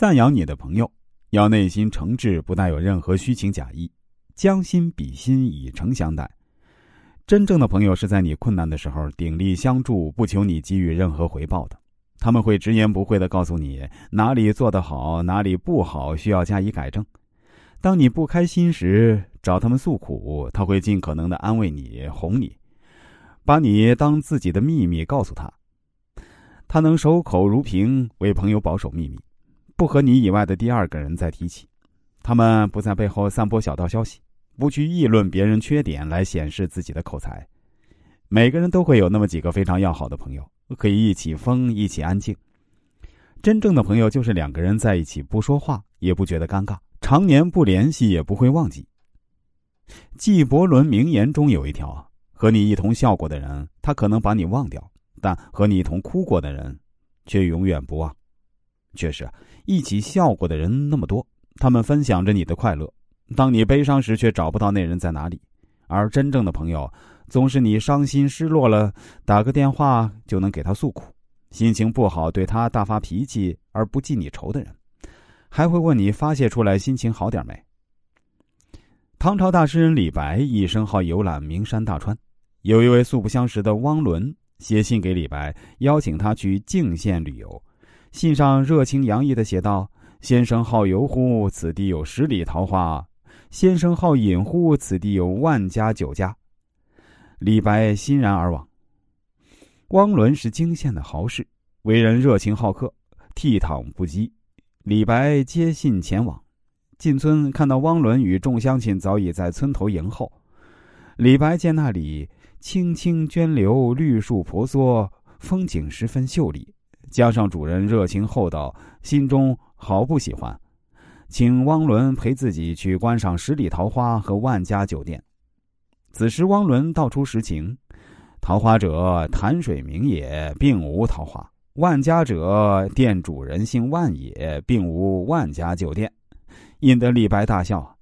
赞扬你的朋友，要内心诚挚，不带有任何虚情假意，将心比心，以诚相待。真正的朋友是在你困难的时候鼎力相助，不求你给予任何回报的。他们会直言不讳的告诉你哪里做得好，哪里不好，需要加以改正。当你不开心时，找他们诉苦，他会尽可能的安慰你、哄你，把你当自己的秘密告诉他。他能守口如瓶，为朋友保守秘密，不和你以外的第二个人再提起。他们不在背后散播小道消息，不去议论别人缺点来显示自己的口才。每个人都会有那么几个非常要好的朋友。可以一起疯，一起安静。真正的朋友就是两个人在一起不说话也不觉得尴尬，常年不联系也不会忘记。纪伯伦名言中有一条：和你一同笑过的人，他可能把你忘掉；但和你一同哭过的人，却永远不忘。确实，一起笑过的人那么多，他们分享着你的快乐。当你悲伤时，却找不到那人在哪里。而真正的朋友。总是你伤心失落了，打个电话就能给他诉苦；心情不好对他大发脾气而不记你仇的人，还会问你发泄出来心情好点没？唐朝大诗人李白一生好游览名山大川，有一位素不相识的汪伦写信给李白，邀请他去泾县旅游。信上热情洋溢的写道：“先生好游乎？此地有十里桃花。先生好饮乎？此地有万家酒家。”李白欣然而往。汪伦是泾县的豪士，为人热情好客，倜傥不羁。李白接信前往，进村看到汪伦与众乡亲早已在村头迎候。李白见那里青青涓流，绿树婆娑，风景十分秀丽，加上主人热情厚道，心中毫不喜欢，请汪伦陪自己去观赏十里桃花和万家酒店。此时，汪伦道出实情：桃花者，潭水名也，并无桃花；万家者，店主人姓万也，并无万家酒店。引得李白大笑。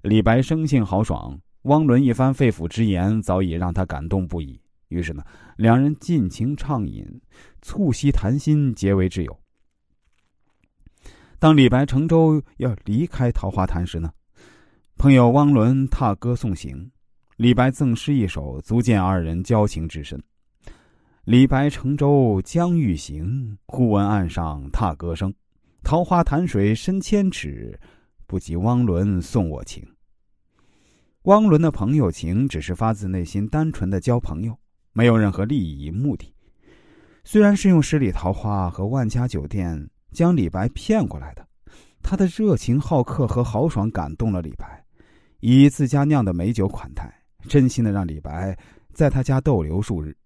李白生性豪爽，汪伦一番肺腑之言早已让他感动不已。于是呢，两人尽情畅饮，促膝谈心，结为挚友。当李白乘舟要离开桃花潭时呢，朋友汪伦踏歌送行。李白赠诗一首，足见二人交情之深。李白乘舟将欲行，忽闻岸上踏歌声。桃花潭水深千尺，不及汪伦送我情。汪伦的朋友情只是发自内心、单纯的交朋友，没有任何利益目的。虽然是用十里桃花和万家酒店将李白骗过来的，他的热情好客和豪爽感动了李白，以自家酿的美酒款待。真心的让李白在他家逗留数日。